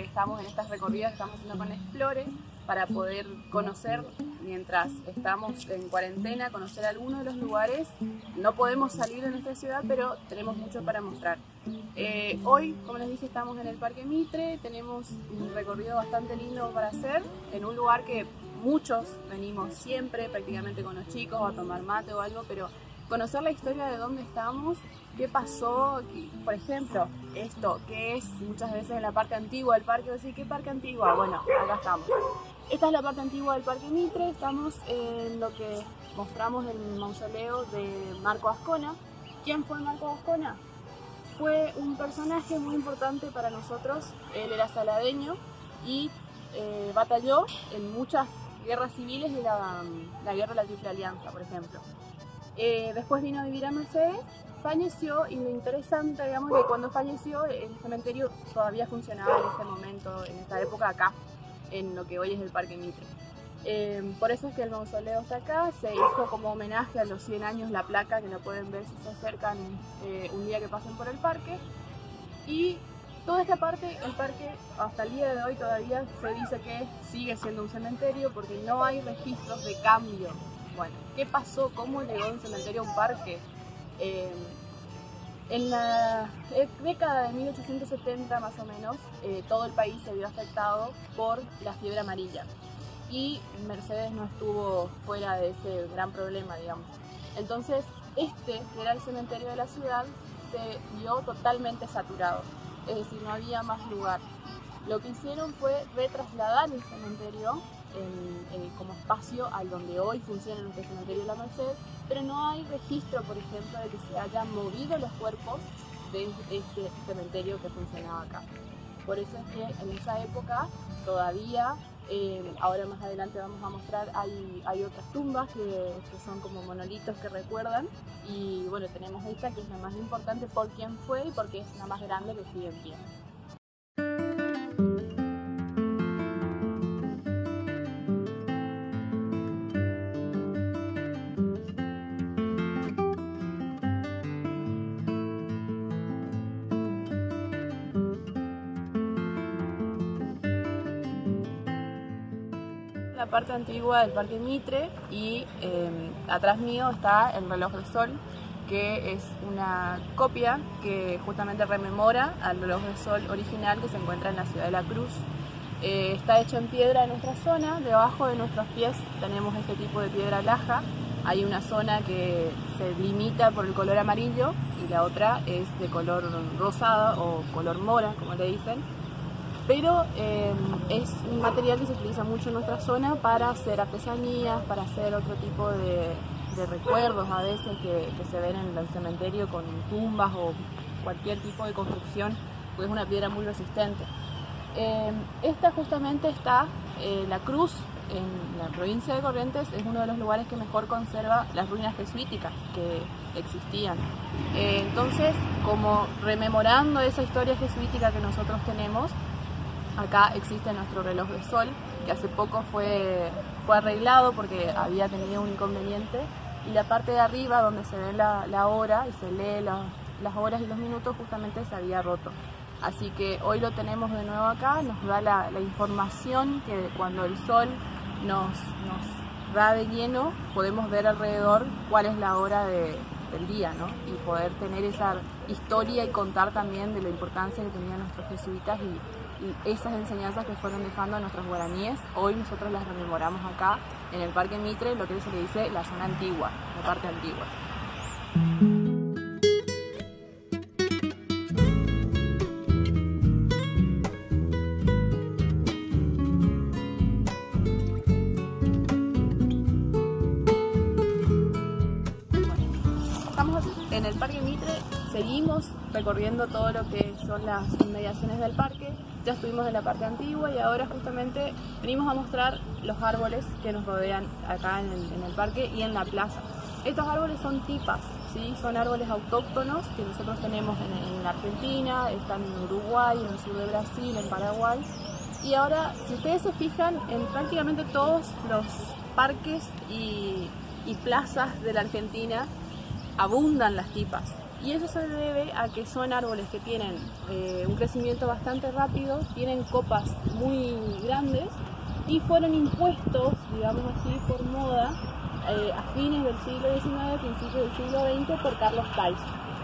estamos en estas recorridas que estamos haciendo con Explore para poder conocer mientras estamos en cuarentena, conocer algunos de los lugares. No podemos salir de nuestra ciudad, pero tenemos mucho para mostrar. Eh, hoy, como les dije, estamos en el Parque Mitre, tenemos un recorrido bastante lindo para hacer, en un lugar que muchos venimos siempre, prácticamente con los chicos, a tomar mate o algo, pero conocer la historia de dónde estamos, qué pasó, por ejemplo, esto, que es muchas veces en la parte antigua del parque, decir, ¿qué parque antigua? Bueno, acá estamos. Esta es la parte antigua del Parque Mitre, estamos en lo que mostramos el mausoleo de Marco Ascona. ¿Quién fue Marco Ascona? Fue un personaje muy importante para nosotros, él era saladeño y eh, batalló en muchas guerras civiles y la, guerra de la Triple Alianza, por ejemplo. Eh, después vino a vivir a Mercedes, falleció y lo interesante, digamos, que cuando falleció el cementerio todavía funcionaba en este momento, en esta época acá, en lo que hoy es el Parque Mitre. Eh, por eso es que el mausoleo está acá, se hizo como homenaje a los 100 años la placa que la pueden ver si se acercan eh, un día que pasen por el parque. Y toda esta parte, el parque hasta el día de hoy todavía se dice que sigue siendo un cementerio porque no hay registros de cambio. Bueno, ¿qué pasó? ¿Cómo llegó un cementerio a un parque? Eh, en la década de 1870 más o menos, eh, todo el país se vio afectado por la fiebre amarilla y Mercedes no estuvo fuera de ese gran problema, digamos. Entonces, este, que era el cementerio de la ciudad, se vio totalmente saturado, es decir, no había más lugar. Lo que hicieron fue retrasladar el cementerio como espacio al donde hoy funciona nuestro cementerio de la Merced, pero no hay registro, por ejemplo, de que se hayan movido los cuerpos de este cementerio que funcionaba acá. Por eso es que en esa época todavía, eh, ahora más adelante vamos a mostrar, hay, hay otras tumbas que, que, son como monolitos que recuerdan y bueno, tenemos esta que es la más importante por quién fue y porque es la más grande que sigue en pie. La parte antigua del Parque Mitre y em, atrás mío está el reloj del sol, que es una copia que justamente rememora al reloj del sol original que se encuentra en la ciudad de La Cruz. Eh, está hecho en piedra en nuestra zona, debajo de nuestros pies tenemos este tipo de piedra laja. Hay una zona que se limita por el color amarillo y la otra es de color rosada o color mora, como le dicen pero em, es un material que se utiliza mucho en nuestra zona para hacer artesanías, para hacer otro tipo de, recuerdos a veces que, se ven en el cementerio con tumbas o cualquier tipo de construcción, pues es una piedra muy resistente. Em, esta justamente está, eh, la cruz en la provincia de Corrientes es uno de los lugares que mejor conserva las ruinas jesuíticas que existían. Eh, entonces, como rememorando esa historia jesuítica que nosotros tenemos, Acá existe nuestro reloj de sol, que hace poco fue, fue arreglado porque había tenido un inconveniente. Y la parte de arriba, donde se ve la, hora y se lee las horas y los minutos, justamente se había roto. Así que hoy lo tenemos de nuevo acá, nos da la, información que cuando el sol nos, nos da de lleno, podemos ver alrededor cuál es la hora de, del día, ¿no? Y poder tener esa historia y contar también de la importancia que tenían nuestros jesuitas y, esas enseñanzas que fueron dejando a nuestros guaraníes, hoy nosotros las rememoramos acá en el Parque Mitre, lo que se le dice la zona antigua, la parte antigua. Estamos en el Parque Mitre, seguimos recorriendo todo lo que son las inmediaciones del parque ya estuvimos en la parte antigua y ahora justamente venimos a mostrar los árboles que nos rodean acá en el, parque y en la plaza. Estos árboles son tipas, ¿sí? son árboles autóctonos que nosotros tenemos en, Argentina, están en Uruguay, en el sur de Brasil, en Paraguay. Y ahora, si ustedes se fijan, en prácticamente todos los parques y, y plazas de la Argentina abundan las tipas. Y eso se debe a que son árboles que tienen eh, un crecimiento bastante rápido, tienen copas muy grandes y fueron impuestos, digamos así, por moda eh, a fines del siglo XIX, principios del siglo XX por Carlos Tais.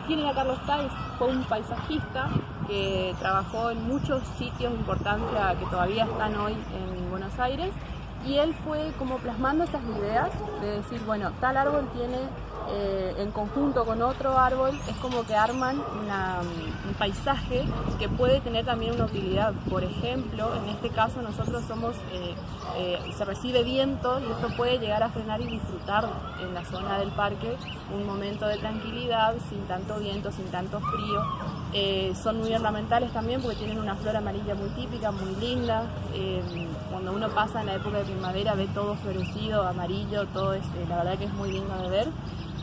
¿Quién era Carlos Tais? Fue un paisajista que trabajó en muchos sitios de importancia que todavía están hoy en Buenos Aires y él fue como plasmando esas ideas de decir, bueno, tal árbol tiene eh, en conjunto con otro árbol, es como que arman un paisaje que puede tener también una utilidad. Por ejemplo, en este caso nosotros somos, eh, eh, se recibe viento y esto puede llegar a frenar y disfrutar en la zona del parque un momento de tranquilidad, sin tanto viento, sin tanto frío. son muy ornamentales también porque tienen una flor amarilla muy típica, muy linda. cuando uno pasa en la época de primavera ve todo florecido, amarillo, todo es, la verdad que es muy lindo de ver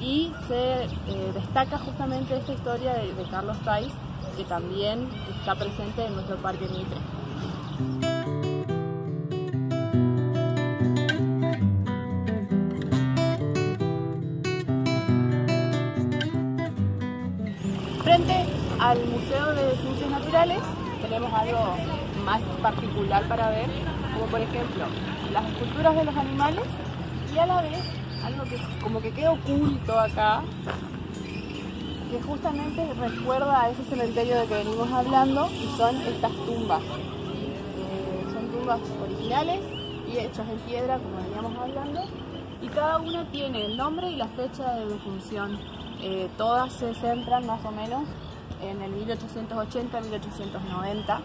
y se eh, destaca justamente esta historia de, Carlos Tais, que también está presente en nuestro Parque Mitre. Frente al Museo de Ciencias Naturales tenemos algo más particular para ver, como por ejemplo las esculturas de los animales y a la vez algo que como que queda oculto acá, que justamente recuerda a ese cementerio de que venimos hablando y son estas tumbas. Eh, son tumbas originales y hechas en piedra, como veníamos hablando, y cada una tiene el nombre y la fecha de defunción. Eh, todas se centran más o menos en el 1880-1890,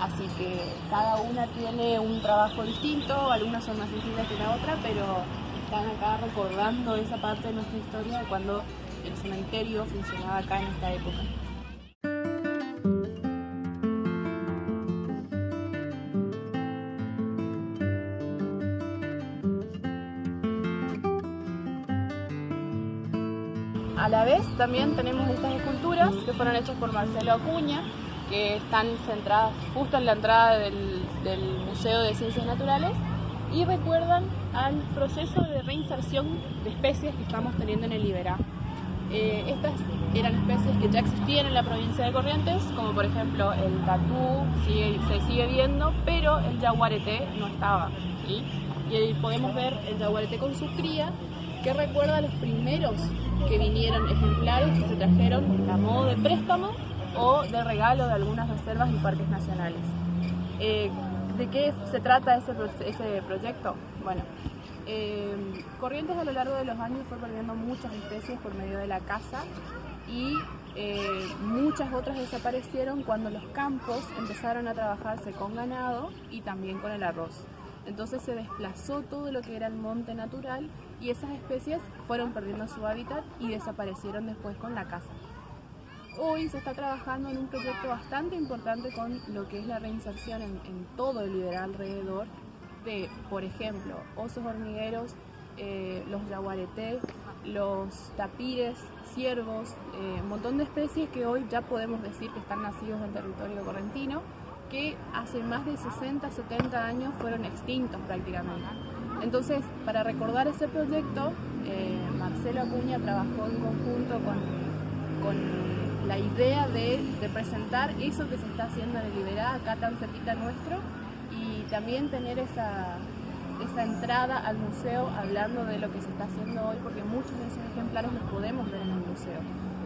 así que cada una tiene un trabajo distinto, algunas son más sensibles que la otra, pero están acá recordando esa parte de nuestra historia de cuando el cementerio funcionaba acá en esta época. A la vez también tenemos estas esculturas que fueron hechas por Marcelo Acuña, que están centradas justo en la entrada del, del Museo de Ciencias Naturales y recuerdan al proceso de reinserción de especies que estamos teniendo en el Iberá. Eh, estas eran especies que ya existían en la provincia de Corrientes, como por ejemplo el tatú se sigue viendo, pero el yaguareté no estaba. Y ahí podemos ver el yaguareté con su cría, que recuerda a los primeros que vinieron ejemplares y se trajeron a modo de préstamo o de regalo de algunas reservas y parques nacionales. Eh, ¿De qué se trata ese, proyecto? Bueno, eh, Corrientes a lo largo de los años fue perdiendo muchas especies por medio de la caza y eh, muchas otras desaparecieron cuando los campos empezaron a trabajarse con ganado y también con el arroz. Entonces se desplazó todo lo que era el monte natural y esas especies fueron perdiendo su hábitat y desaparecieron después con la caza hoy se está trabajando en un proyecto bastante importante con lo que es la reinserción en, todo el liberal alrededor de, por ejemplo, osos hormigueros, eh, los yaguareté, los tapires, ciervos, eh, un montón de especies que hoy ya podemos decir que están nacidos en territorio correntino, que hace más de 60, 70 años fueron extintos prácticamente. Entonces, para recordar ese proyecto, eh, Marcelo Acuña trabajó en conjunto con, con la idea de, presentar eso que se está haciendo en Liberá, acá tan cerquita nuestro, y también tener esa, esa entrada al museo hablando de lo que se está haciendo hoy, porque muchos de esos ejemplares los podemos ver en el museo.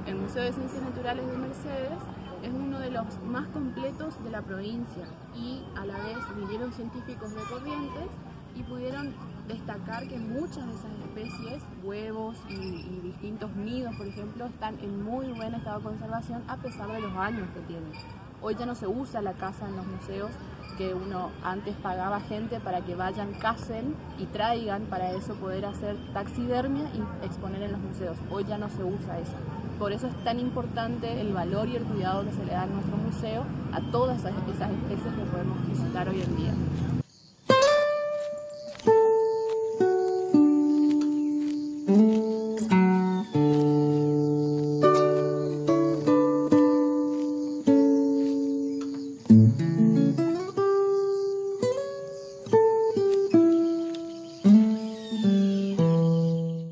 El Museo de Ciencias Naturales de Mercedes es uno de los más completos de la provincia y a la vez vinieron científicos de Corrientes y pudieron destacar que muchas de esas especies, huevos y, distintos nidos, por ejemplo, están en muy buen estado de conservación a pesar de los años que tienen. Hoy ya no se usa la caza en los museos, que uno antes pagaba gente para que vayan, casen y traigan para eso poder hacer taxidermia y exponer en los museos. Hoy ya no se usa eso. Por eso es tan importante el valor y el cuidado que se le da en nuestro museo a todas esas especies que podemos visitar hoy en día.